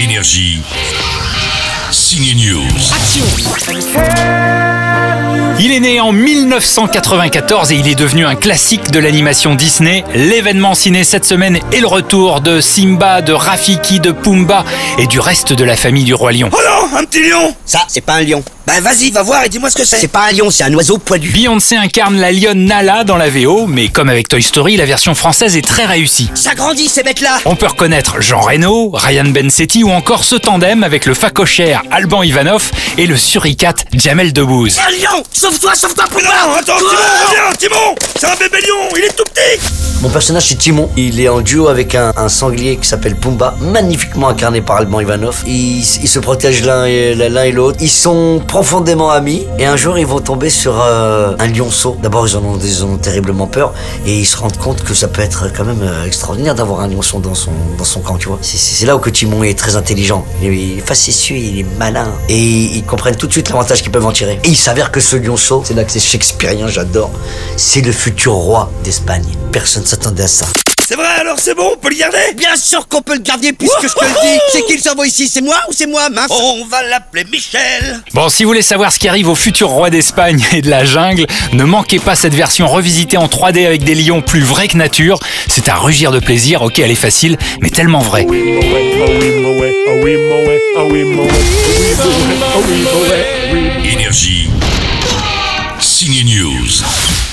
Énergie. Signe News. Il est né en 1994 et il est devenu un classique de l'animation Disney. L'événement ciné cette semaine est le retour de Simba, de Rafiki, de Pumba et du reste de la famille du roi lion. Oh non, un petit lion Ça, c'est pas un lion. Bah vas-y, va voir et dis-moi ce que C'est c'est. pas un lion, c'est un oiseau poilu. Beyoncé incarne la lionne Nala dans la VO, mais comme avec Toy Story, la version française est très réussie. Ça grandit ces bêtes-là On peut reconnaître Jean Reno, Ryan Bensetti ou encore ce tandem avec le facochère Alban Ivanov et le suricate Jamel Debbouze. Un lion Sauve-toi, sauve-toi, non, attends, Timon, reviens, Timon C'est un bébé lion, il est tout petit Mon personnage c'est Timon. Il est en duo avec un, un sanglier qui s'appelle Pumba, magnifiquement incarné par Alban Ivanov. Ils, ils se protègent l'un et l'un et l'autre. Ils sont profondément amis et un jour ils vont tomber sur euh, un lionceau. D'abord ils en ont, ils en ont terriblement peur et ils se rendent compte que ça peut être quand même euh, extraordinaire d'avoir un lionceau dans son dans son camp, tu vois. C'est- là où que Timon est très intelligent. Il est, il est facétieux, il est malin et ils comprennent tout de suite l'avantage qu'ils peuvent en tirer. Et il s'avère que ce lionceau, c'est là que c'est shakespearien, j'adore. C'est le futur roi d'Espagne. Personne s'attendait à ça. C'est vrai, alors c'est bon, on peut le garder Bien sûr qu'on peut le garder puisque je te le dis C'est qui le cerveau ici C'est moi ou c'est moi, mince On va l'appeler Michel Bon, si vous voulez savoir ce qui arrive au futur roi d'Espagne et de la jungle, ne manquez pas cette version revisitée en 3D avec des lions plus vrais que nature. C'est à rugir de plaisir, ok, elle est facile, mais tellement vraie. Énergie. Signe News.